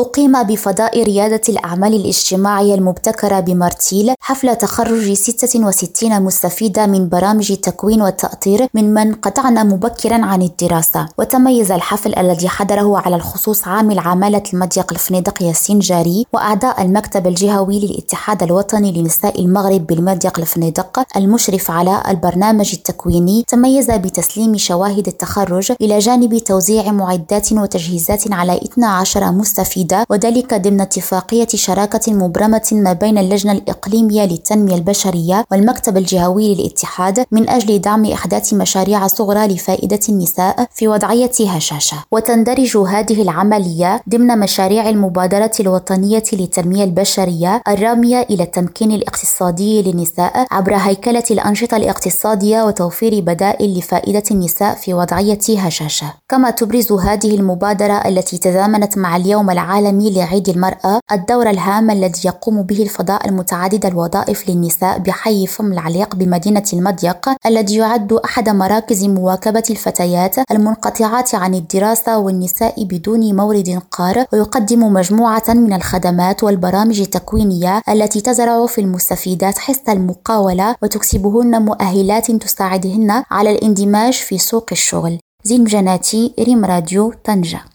أقيم بفضاء ريادة الأعمال الاجتماعية المبتكرة بمارتيل حفل تخرج 66 مستفيدة من برامج التكوين والتأطير من من قطعن مبكرا عن الدراسة. وتميز الحفل الذي حضره على الخصوص عامل عمالة المضيق الفنيدق ياسين جاري وأعضاء المكتب الجهوي للاتحاد الوطني لنساء المغرب بالمضيق الفنيدق المشرف على البرنامج التكويني. تميز بتسليم شواهد التخرج إلى جانب توزيع معدات وتجهيزات على 12 مستفيدة وذلك ضمن اتفاقية شراكة مبرمة ما بين اللجنة الإقليمية للتنمية البشرية والمكتب الجهوي للاتحاد من أجل دعم إحداث مشاريع صغرى لفائدة النساء في وضعية هشاشة. وتندرج هذه العملية ضمن مشاريع المبادرة الوطنية للتنمية البشرية الرامية إلى التمكين الاقتصادي للنساء عبر هيكلة الأنشطة الاقتصادية وتوفير بدائل لفائدة النساء في وضعية هشاشة. كما تبرز هذه المبادرة التي تزامنت مع اليوم العالمي لعيد المرأة الدور الهام الذي يقوم به الفضاء المتعدد الوظائف للنساء بحي فم العليق بمدينة المضيق الذي يعد أحد مراكز مواكبة الفتيات المنقطعات عن الدراسة والنساء بدون مورد قار ويقدم مجموعة من الخدمات والبرامج التكوينية التي تزرع في المستفيدات حس المقاولة وتكسبهن مؤهلات تساعدهن على الاندماج في سوق الشغل. زين جناتي ريم راديو طنجة.